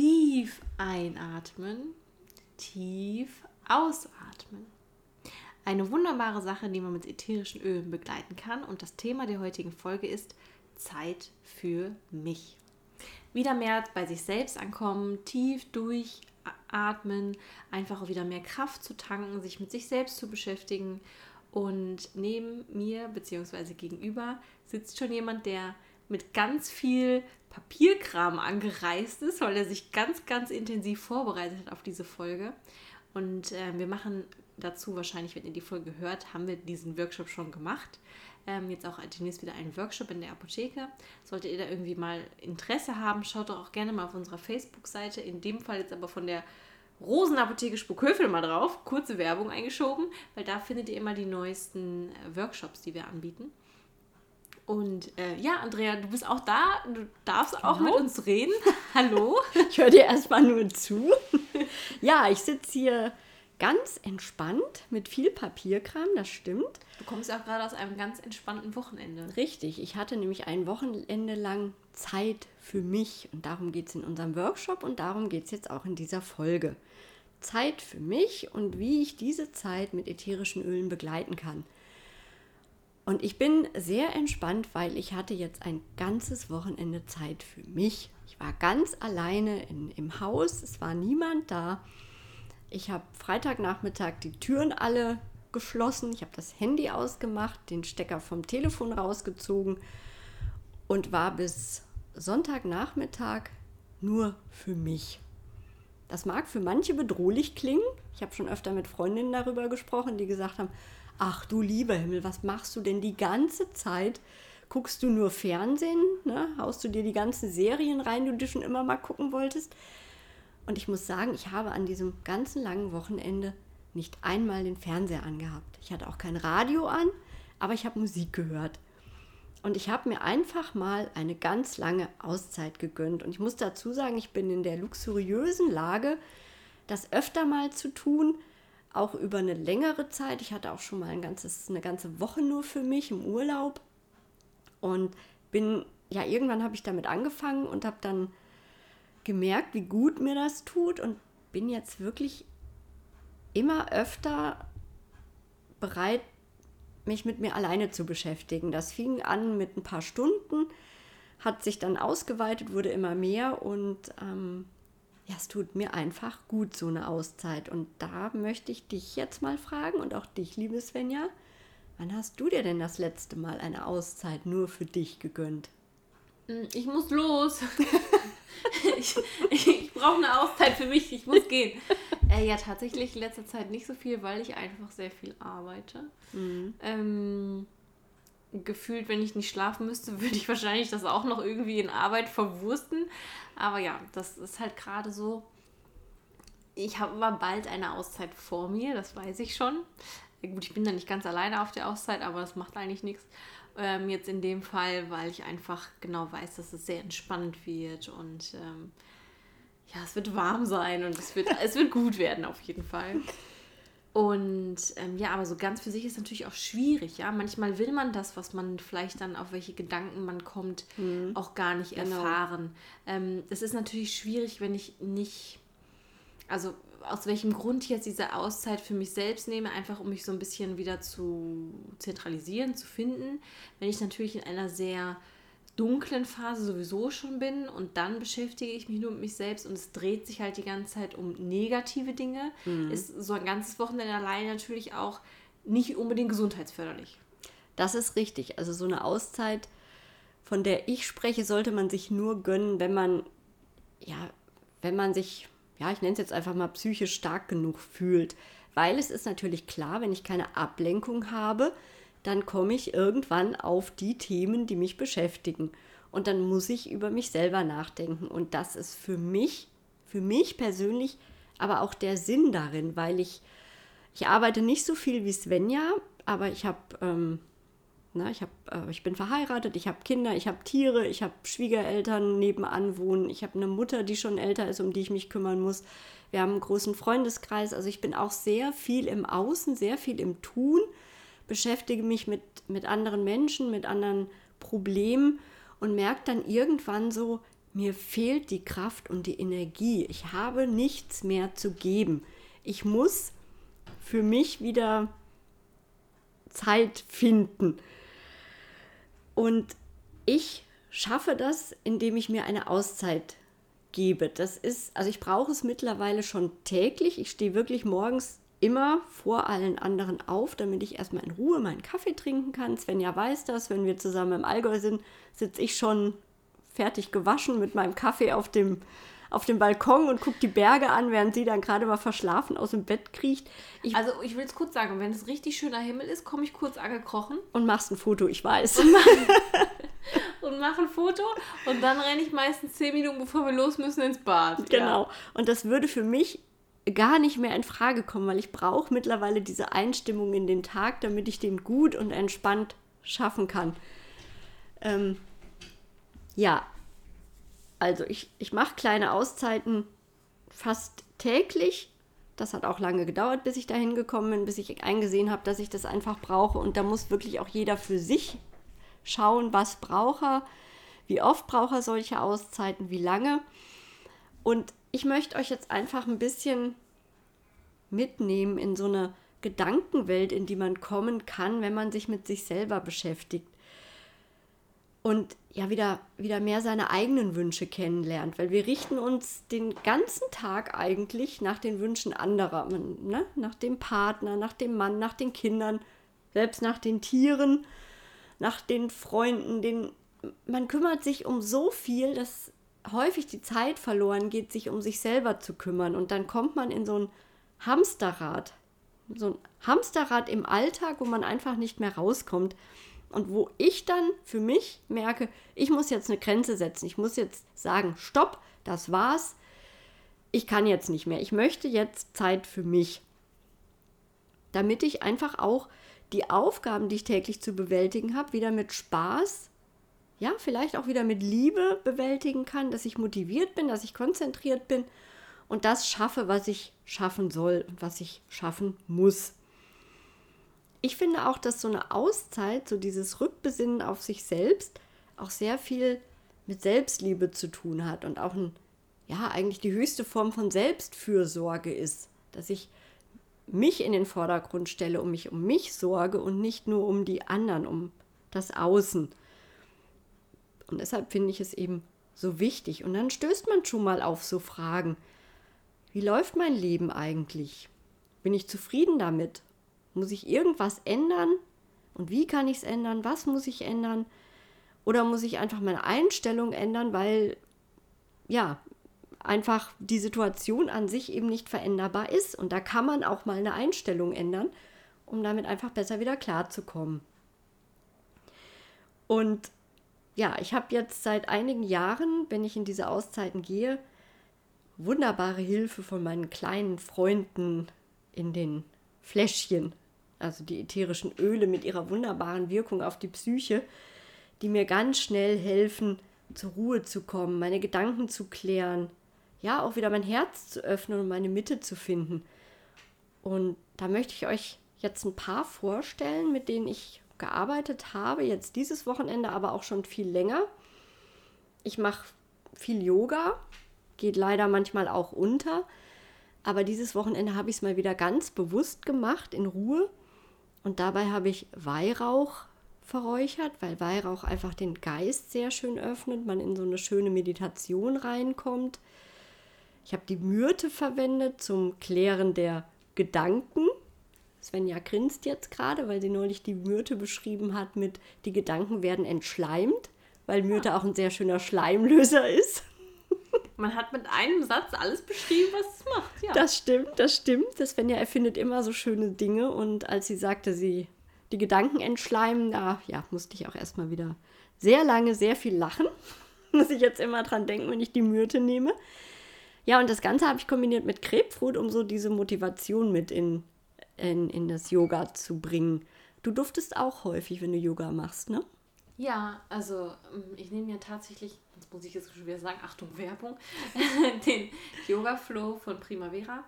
Tief einatmen, tief ausatmen. Eine wunderbare Sache, die man mit ätherischen Ölen begleiten kann. Und das Thema der heutigen Folge ist Zeit für mich. Wieder mehr bei sich selbst ankommen, tief durchatmen, einfach wieder mehr Kraft zu tanken, sich mit sich selbst zu beschäftigen. Und neben mir bzw. gegenüber sitzt schon jemand, der mit ganz viel Papierkram angereist ist, weil er sich ganz, ganz intensiv vorbereitet hat auf diese Folge. Und äh, wir machen dazu wahrscheinlich, wenn ihr die Folge hört, haben wir diesen Workshop schon gemacht. Ähm, jetzt auch demnächst wieder einen Workshop in der Apotheke. Solltet ihr da irgendwie mal Interesse haben, schaut doch auch gerne mal auf unserer Facebook-Seite. In dem Fall jetzt aber von der Rosenapotheke Spukhöfel mal drauf. Kurze Werbung eingeschoben, weil da findet ihr immer die neuesten äh, Workshops, die wir anbieten. Und äh, ja, Andrea, du bist auch da. Du darfst genau. auch mit uns reden. Hallo. Ich höre dir erstmal nur zu. ja, ich sitze hier ganz entspannt mit viel Papierkram, das stimmt. Du kommst ja auch gerade aus einem ganz entspannten Wochenende. Richtig, ich hatte nämlich ein Wochenende lang Zeit für mich und darum geht es in unserem Workshop und darum geht es jetzt auch in dieser Folge. Zeit für mich und wie ich diese Zeit mit ätherischen Ölen begleiten kann. Und ich bin sehr entspannt, weil ich hatte jetzt ein ganzes Wochenende Zeit für mich. Ich war ganz alleine in, im Haus, es war niemand da. Ich habe Freitagnachmittag die Türen alle geschlossen, ich habe das Handy ausgemacht, den Stecker vom Telefon rausgezogen und war bis Sonntagnachmittag nur für mich. Das mag für manche bedrohlich klingen. Ich habe schon öfter mit Freundinnen darüber gesprochen, die gesagt haben, ach du lieber Himmel, was machst du denn die ganze Zeit? Guckst du nur Fernsehen? Ne? Haust du dir die ganzen Serien rein, die du schon immer mal gucken wolltest? Und ich muss sagen, ich habe an diesem ganzen langen Wochenende nicht einmal den Fernseher angehabt. Ich hatte auch kein Radio an, aber ich habe Musik gehört. Und ich habe mir einfach mal eine ganz lange Auszeit gegönnt. Und ich muss dazu sagen, ich bin in der luxuriösen Lage, das öfter mal zu tun, auch über eine längere Zeit. Ich hatte auch schon mal ein ganzes, eine ganze Woche nur für mich im Urlaub und bin, ja, irgendwann habe ich damit angefangen und habe dann gemerkt, wie gut mir das tut und bin jetzt wirklich immer öfter bereit, mich mit mir alleine zu beschäftigen. Das fing an mit ein paar Stunden, hat sich dann ausgeweitet, wurde immer mehr und ähm, ja, es tut mir einfach gut, so eine Auszeit. Und da möchte ich dich jetzt mal fragen und auch dich, liebe Svenja, wann hast du dir denn das letzte Mal eine Auszeit nur für dich gegönnt? Hm, ich muss los. ich, ich, ich brauche eine Auszeit für mich, ich muss gehen. Äh, ja, tatsächlich in letzter Zeit nicht so viel, weil ich einfach sehr viel arbeite. Mhm. Ähm, gefühlt, wenn ich nicht schlafen müsste, würde ich wahrscheinlich das auch noch irgendwie in Arbeit verwursten. Aber ja, das ist halt gerade so. Ich habe aber bald eine Auszeit vor mir, das weiß ich schon. Gut, ich bin da nicht ganz alleine auf der Auszeit, aber das macht eigentlich nichts. Ähm, jetzt in dem Fall, weil ich einfach genau weiß, dass es sehr entspannt wird und ähm, ja, es wird warm sein und es wird, es wird gut werden auf jeden Fall. Und ähm, ja, aber so ganz für sich ist natürlich auch schwierig, ja. Manchmal will man das, was man vielleicht dann, auf welche Gedanken man kommt, mhm. auch gar nicht genau. erfahren. Ähm, es ist natürlich schwierig, wenn ich nicht, also aus welchem Grund ich jetzt diese Auszeit für mich selbst nehme, einfach um mich so ein bisschen wieder zu zentralisieren, zu finden. Wenn ich natürlich in einer sehr dunklen Phase sowieso schon bin und dann beschäftige ich mich nur mit mich selbst und es dreht sich halt die ganze Zeit um negative Dinge, mhm. ist so ein ganzes Wochenende allein natürlich auch nicht unbedingt gesundheitsförderlich. Das ist richtig. Also so eine Auszeit, von der ich spreche, sollte man sich nur gönnen, wenn man, ja, wenn man sich, ja, ich nenne es jetzt einfach mal psychisch stark genug fühlt. Weil es ist natürlich klar, wenn ich keine Ablenkung habe, dann komme ich irgendwann auf die Themen, die mich beschäftigen. Und dann muss ich über mich selber nachdenken. Und das ist für mich, für mich persönlich, aber auch der Sinn darin, weil ich, ich arbeite nicht so viel wie Svenja, aber ich habe, ähm, na, ich, hab, äh, ich bin verheiratet, ich habe Kinder, ich habe Tiere, ich habe Schwiegereltern nebenan wohnen, ich habe eine Mutter, die schon älter ist, um die ich mich kümmern muss. Wir haben einen großen Freundeskreis, also ich bin auch sehr viel im Außen, sehr viel im Tun, beschäftige mich mit, mit anderen Menschen, mit anderen Problemen und merke dann irgendwann so, mir fehlt die Kraft und die Energie. Ich habe nichts mehr zu geben. Ich muss für mich wieder Zeit finden. Und ich schaffe das, indem ich mir eine Auszeit gebe. Das ist, also ich brauche es mittlerweile schon täglich. Ich stehe wirklich morgens immer vor allen anderen auf, damit ich erstmal in Ruhe meinen Kaffee trinken kann. Svenja weiß das, wenn wir zusammen im Allgäu sind, sitze ich schon fertig gewaschen mit meinem Kaffee auf dem, auf dem Balkon und gucke die Berge an, während sie dann gerade mal verschlafen aus dem Bett kriecht. Ich also ich will es kurz sagen, wenn es richtig schöner Himmel ist, komme ich kurz angekrochen. Und machst ein Foto, ich weiß. Und mach ein Foto und dann renne ich meistens zehn Minuten, bevor wir los müssen, ins Bad. Genau. Ja. Und das würde für mich gar nicht mehr in Frage kommen, weil ich brauche mittlerweile diese Einstimmung in den Tag, damit ich den gut und entspannt schaffen kann. Ähm, ja, also ich, ich mache kleine Auszeiten fast täglich. Das hat auch lange gedauert, bis ich dahin gekommen bin, bis ich eingesehen habe, dass ich das einfach brauche. Und da muss wirklich auch jeder für sich schauen, was braucht er, wie oft braucht er solche Auszeiten, wie lange. Und ich möchte euch jetzt einfach ein bisschen mitnehmen in so eine Gedankenwelt, in die man kommen kann, wenn man sich mit sich selber beschäftigt. Und ja, wieder, wieder mehr seine eigenen Wünsche kennenlernt, weil wir richten uns den ganzen Tag eigentlich nach den Wünschen anderer, ne? nach dem Partner, nach dem Mann, nach den Kindern, selbst nach den Tieren, nach den Freunden, den, man kümmert sich um so viel, dass häufig die Zeit verloren geht, sich um sich selber zu kümmern. Und dann kommt man in so ein Hamsterrad. So ein Hamsterrad im Alltag, wo man einfach nicht mehr rauskommt. Und wo ich dann für mich merke, ich muss jetzt eine Grenze setzen. Ich muss jetzt sagen, stopp, das war's. Ich kann jetzt nicht mehr. Ich möchte jetzt Zeit für mich. Damit ich einfach auch die Aufgaben, die ich täglich zu bewältigen habe, wieder mit Spaß ja, vielleicht auch wieder mit Liebe bewältigen kann, dass ich motiviert bin, dass ich konzentriert bin und das schaffe, was ich schaffen soll und was ich schaffen muss. Ich finde auch, dass so eine Auszeit, so dieses Rückbesinnen auf sich selbst, auch sehr viel mit Selbstliebe zu tun hat und auch ein, ja, eigentlich die höchste Form von Selbstfürsorge ist, dass ich mich in den Vordergrund stelle und mich um mich sorge und nicht nur um die anderen, um das Außen. Und deshalb finde ich es eben so wichtig. Und dann stößt man schon mal auf so Fragen. Wie läuft mein Leben eigentlich? Bin ich zufrieden damit? Muss ich irgendwas ändern? Und wie kann ich es ändern? Was muss ich ändern? Oder muss ich einfach meine Einstellung ändern, weil ja, einfach die Situation an sich eben nicht veränderbar ist. Und da kann man auch mal eine Einstellung ändern, um damit einfach besser wieder klarzukommen. Und ja, ich habe jetzt seit einigen Jahren, wenn ich in diese Auszeiten gehe, wunderbare Hilfe von meinen kleinen Freunden in den Fläschchen, also die ätherischen Öle mit ihrer wunderbaren Wirkung auf die Psyche, die mir ganz schnell helfen, zur Ruhe zu kommen, meine Gedanken zu klären, ja, auch wieder mein Herz zu öffnen und meine Mitte zu finden. Und da möchte ich euch jetzt ein paar vorstellen, mit denen ich gearbeitet habe, jetzt dieses Wochenende, aber auch schon viel länger. Ich mache viel Yoga, geht leider manchmal auch unter, aber dieses Wochenende habe ich es mal wieder ganz bewusst gemacht, in Ruhe. Und dabei habe ich Weihrauch verräuchert, weil Weihrauch einfach den Geist sehr schön öffnet, man in so eine schöne Meditation reinkommt. Ich habe die Myrte verwendet zum Klären der Gedanken. Svenja grinst jetzt gerade, weil sie neulich die Myrte beschrieben hat mit die Gedanken werden entschleimt, weil Myrte ja. auch ein sehr schöner Schleimlöser ist. Man hat mit einem Satz alles beschrieben, was es macht. Ja. Das stimmt, das stimmt. Das Svenja erfindet immer so schöne Dinge und als sie sagte, sie die Gedanken entschleimen, da ja, musste ich auch erstmal wieder sehr lange sehr viel lachen. Muss ich jetzt immer dran denken, wenn ich die Myrte nehme. Ja, und das Ganze habe ich kombiniert mit Krebsfruit, um so diese Motivation mit in, in, in das Yoga zu bringen. Du duftest auch häufig, wenn du Yoga machst, ne? Ja, also ähm, ich nehme ja tatsächlich, jetzt muss ich jetzt schon wieder sagen, Achtung, Werbung, den Yoga Flow von Primavera.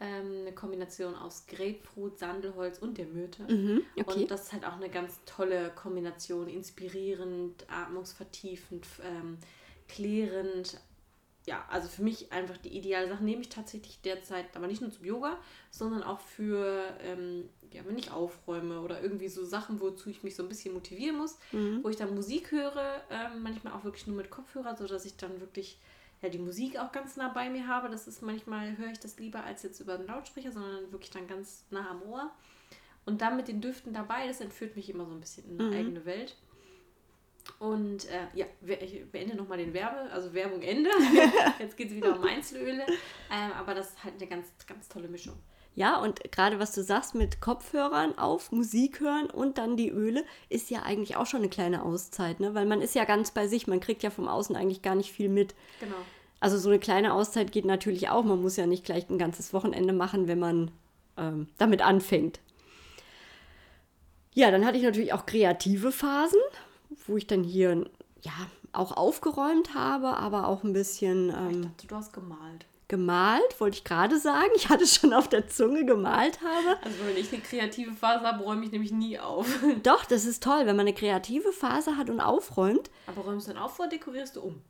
Ähm, eine Kombination aus Grapefruit, Sandelholz und der Myrte. Mhm, okay. Und das ist halt auch eine ganz tolle Kombination, inspirierend, atmungsvertiefend, ähm, klärend. Ja, also für mich einfach die ideale Sache nehme ich tatsächlich derzeit, aber nicht nur zum Yoga, sondern auch für, ähm, ja, wenn ich aufräume oder irgendwie so Sachen, wozu ich mich so ein bisschen motivieren muss, Mhm. wo ich dann Musik höre, ähm, manchmal auch wirklich nur mit Kopfhörer, sodass ich dann wirklich ja, die Musik auch ganz nah bei mir habe. Das ist manchmal, höre ich das lieber als jetzt über den Lautsprecher, sondern wirklich dann ganz nah am Ohr. Und dann mit den Düften dabei, das entführt mich immer so ein bisschen in eine Mhm. eigene Welt. Und äh, ja, ich beende nochmal den Werbe, also Werbung Ende. Jetzt geht es wieder um Einzelöle. Ähm, aber das ist halt eine ganz, ganz tolle Mischung. Ja, und gerade was du sagst mit Kopfhörern auf, Musik hören und dann die Öle, ist ja eigentlich auch schon eine kleine Auszeit, ne? Weil man ist ja ganz bei sich, man kriegt ja vom Außen eigentlich gar nicht viel mit. Genau. Also so eine kleine Auszeit geht natürlich auch. Man muss ja nicht gleich ein ganzes Wochenende machen, wenn man ähm, damit anfängt. Ja, dann hatte ich natürlich auch kreative Phasen, wo ich dann hier ja auch aufgeräumt habe, aber auch ein bisschen Ich ähm, dachte, du hast gemalt. gemalt, wollte ich gerade sagen. Ich hatte schon auf der Zunge gemalt habe. Also wenn ich eine kreative Phase habe, räume ich nämlich nie auf. Doch, das ist toll, wenn man eine kreative Phase hat und aufräumt. Aber räumst du dann auf oder dekorierst du um?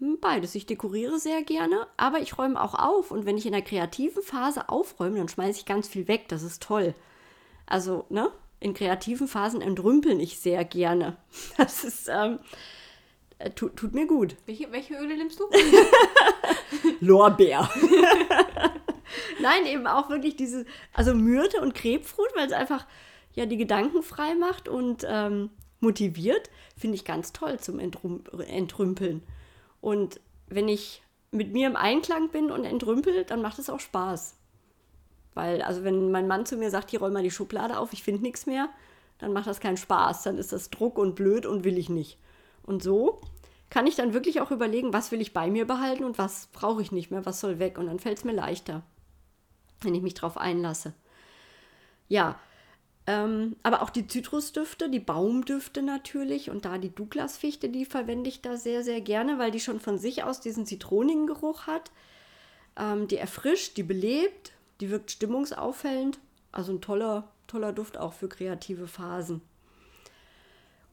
Hm, Beides. Ich dekoriere sehr gerne, aber ich räume auch auf. Und wenn ich in der kreativen Phase aufräume, dann schmeiße ich ganz viel weg. Das ist toll. Also, ne? In kreativen Phasen entrümpeln ich sehr gerne. Das ist, ähm, äh, tut, tut mir gut. Welche, welche Öle nimmst du? Lorbeer. Nein, eben auch wirklich diese, also Myrte und Krebsfruit, weil es einfach ja die Gedanken frei macht und ähm, motiviert, finde ich ganz toll zum Entrum Entrümpeln. Und wenn ich mit mir im Einklang bin und entrümpel, dann macht es auch Spaß. Weil, also wenn mein Mann zu mir sagt, hier roll mal die Schublade auf, ich finde nichts mehr, dann macht das keinen Spaß. Dann ist das Druck und blöd und will ich nicht. Und so kann ich dann wirklich auch überlegen, was will ich bei mir behalten und was brauche ich nicht mehr, was soll weg. Und dann fällt es mir leichter, wenn ich mich drauf einlasse. Ja, ähm, aber auch die Zitrusdüfte, die Baumdüfte natürlich und da die Douglasfichte, die verwende ich da sehr, sehr gerne, weil die schon von sich aus diesen zitronigen Geruch hat. Ähm, die erfrischt, die belebt, die wirkt stimmungsauffällend. Also ein toller, toller Duft auch für kreative Phasen.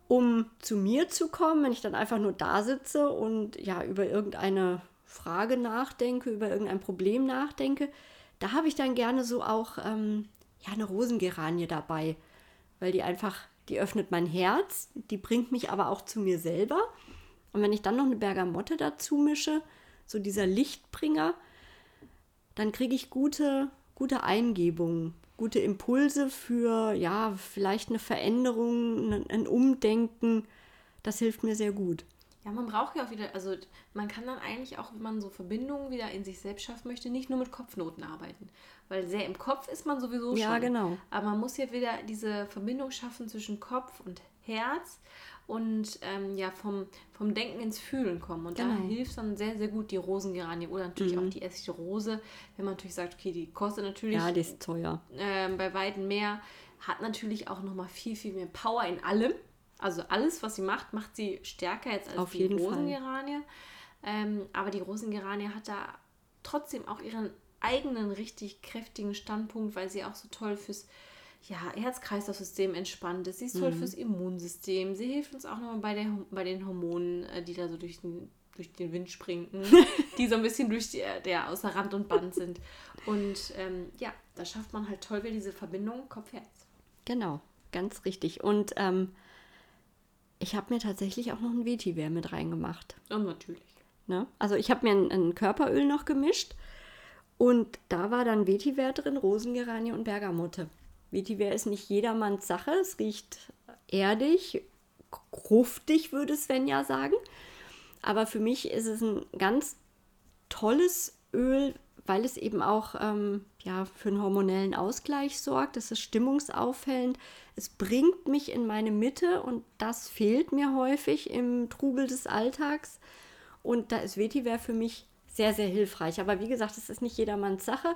Um zu mir zu kommen, wenn ich dann einfach nur da sitze und ja über irgendeine Frage nachdenke, über irgendein Problem nachdenke, da habe ich dann gerne so auch ähm, ja, eine Rosengeranie dabei, weil die einfach, die öffnet mein Herz, die bringt mich aber auch zu mir selber. Und wenn ich dann noch eine Bergamotte dazu mische, so dieser Lichtbringer, dann kriege ich gute, gute Eingebungen, gute Impulse für, ja, vielleicht eine Veränderung, ein, ein Umdenken. Das hilft mir sehr gut. Ja, man braucht ja auch wieder, also man kann dann eigentlich auch, wenn man so Verbindungen wieder in sich selbst schaffen möchte, nicht nur mit Kopfnoten arbeiten. Weil sehr im Kopf ist man sowieso Ja, schon. genau. Aber man muss ja wieder diese Verbindung schaffen zwischen Kopf und Herz und ähm, ja, vom, vom Denken ins Fühlen kommen. Und da Genau. hilft dann sehr, sehr gut die Rosengeranie oder natürlich Mhm. auch die essige Rose, wenn man natürlich sagt, okay, die kostet natürlich Ja, die ist teuer. ähm, bei Weitem mehr, hat natürlich auch nochmal viel, viel mehr Power in allem. Also alles, was sie macht, macht sie stärker jetzt als Auf die. Rosengeranie. Ähm, aber die Rosengeranie hat da trotzdem auch ihren eigenen richtig kräftigen Standpunkt, weil sie auch so toll fürs ja, Herz-Kreislauf-System entspannt ist. Sie ist Mhm. toll fürs Immunsystem. Sie hilft uns auch nochmal bei, der, bei den Hormonen, äh, die da so durch den, durch den Wind springen, die so ein bisschen durch die, der außer Rand und Band sind. Und ähm, ja, da schafft man halt toll wieder diese Verbindung Kopf-Herz. Genau, ganz richtig. Und ähm, ich habe mir tatsächlich auch noch ein Vetiver mit reingemacht. Und natürlich. Ne? Also ich habe mir ein, ein Körperöl noch gemischt und da war dann Vetiver drin, Rosengeranie und Bergamotte. Vetiver ist nicht jedermanns Sache, es riecht erdig, kruftig würde Sven ja sagen. Aber für mich ist es ein ganz tolles Öl, weil es eben auch ähm, ja, für einen hormonellen Ausgleich sorgt. Das ist stimmungsaufhellend. Es bringt mich in meine Mitte und das fehlt mir häufig im Trubel des Alltags. Und da ist Vetiver für mich sehr, sehr hilfreich. Aber wie gesagt, es ist nicht jedermanns Sache.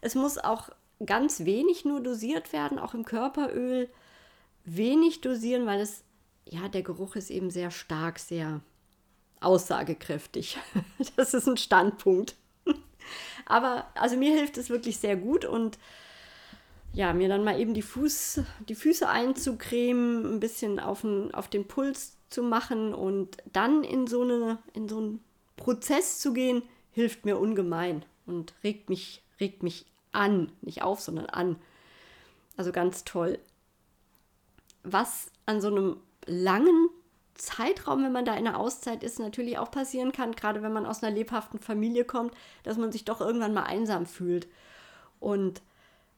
Es muss auch ganz wenig nur dosiert werden, auch im Körperöl wenig dosieren, weil es, ja, der Geruch ist eben sehr stark, sehr aussagekräftig. Das ist ein Standpunkt. Aber also mir hilft es wirklich sehr gut und ja, mir dann mal eben die, Fuß, die Füße einzucremen, ein bisschen auf den, auf den Puls zu machen und dann in so, eine, in so einen Prozess zu gehen, hilft mir ungemein und regt mich, regt mich an. Nicht auf, sondern an. Also ganz toll. Was an so einem langen Zeitraum, wenn man da in einer Auszeit ist, natürlich auch passieren kann, gerade wenn man aus einer lebhaften Familie kommt, dass man sich doch irgendwann mal einsam fühlt. Und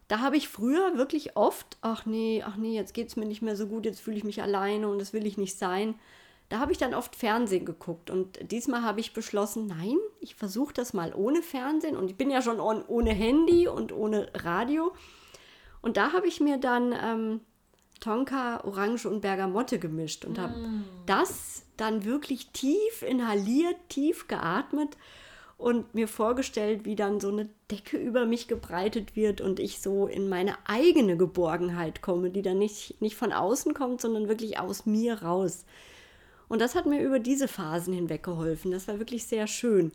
da habe ich früher wirklich oft, ach nee, ach nee, jetzt geht es mir nicht mehr so gut, jetzt fühle ich mich alleine und das will ich nicht sein. Da habe ich dann oft Fernsehen geguckt und diesmal habe ich beschlossen, nein, ich versuche das mal ohne Fernsehen und ich bin ja schon ohne Handy und ohne Radio. Und da habe ich mir dann ähm, Tonka, Orange und Bergamotte gemischt und habe mm. das dann wirklich tief inhaliert, tief geatmet und mir vorgestellt, wie dann so eine Decke über mich gebreitet wird und ich so in meine eigene Geborgenheit komme, die dann nicht, nicht von außen kommt, sondern wirklich aus mir raus. Und das hat mir über diese Phasen hinweg geholfen. Das war wirklich sehr schön.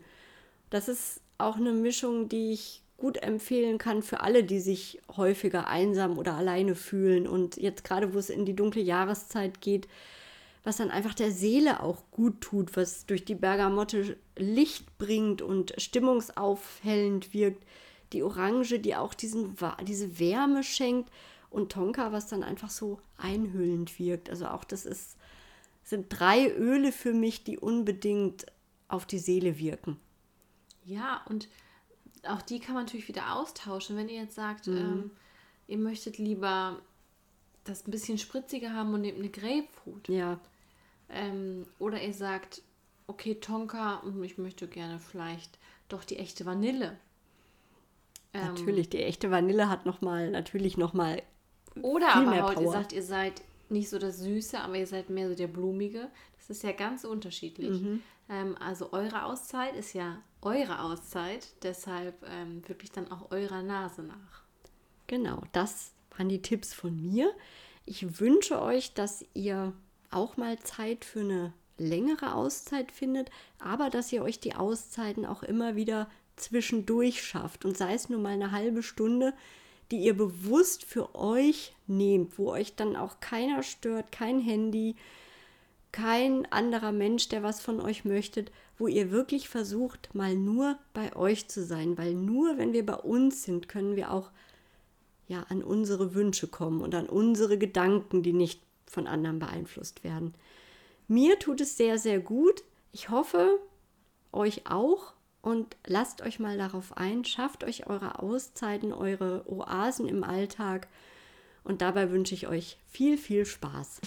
Das ist auch eine Mischung, die ich gut empfehlen kann für alle, die sich häufiger einsam oder alleine fühlen. Und jetzt gerade, wo es in die dunkle Jahreszeit geht, was dann einfach der Seele auch gut tut, was durch die Bergamotte Licht bringt und stimmungsaufhellend wirkt. Die Orange, die auch diesen, diese Wärme schenkt. Und Tonka, was dann einfach so einhüllend wirkt. Also auch das ist, sind drei Öle für mich, die unbedingt auf die Seele wirken. Ja, und auch die kann man natürlich wieder austauschen. Wenn ihr jetzt sagt, mhm. ähm, ihr möchtet lieber das ein bisschen spritziger haben und nehmt eine Grapefruit. Ja. Ähm, oder ihr sagt, okay, Tonka und ich möchte gerne vielleicht doch die echte Vanille. Ähm, natürlich, die echte Vanille hat noch mal, natürlich nochmal Oder viel aber mehr heute, ihr sagt, ihr seid nicht so das Süße, aber ihr seid mehr so der Blumige. Das ist ja ganz unterschiedlich. Mhm. Ähm, also eure Auszeit ist ja eure Auszeit, deshalb ähm, wirklich dann auch eurer Nase nach. Genau, das waren die Tipps von mir. Ich wünsche euch, dass ihr auch mal Zeit für eine längere Auszeit findet, aber dass ihr euch die Auszeiten auch immer wieder zwischendurch schafft und sei es nur mal eine halbe Stunde, die ihr bewusst für euch nehmt, wo euch dann auch keiner stört, kein Handy, kein anderer Mensch, der was von euch möchte, wo ihr wirklich versucht, mal nur bei euch zu sein, weil nur wenn wir bei uns sind, können wir auch ja an unsere Wünsche kommen und an unsere Gedanken, die nicht von anderen beeinflusst werden. Mir tut es sehr, sehr gut. Ich hoffe, euch auch. Und lasst euch mal darauf ein, schafft euch eure Auszeiten, eure Oasen im Alltag. Und dabei wünsche ich euch viel, viel Spaß.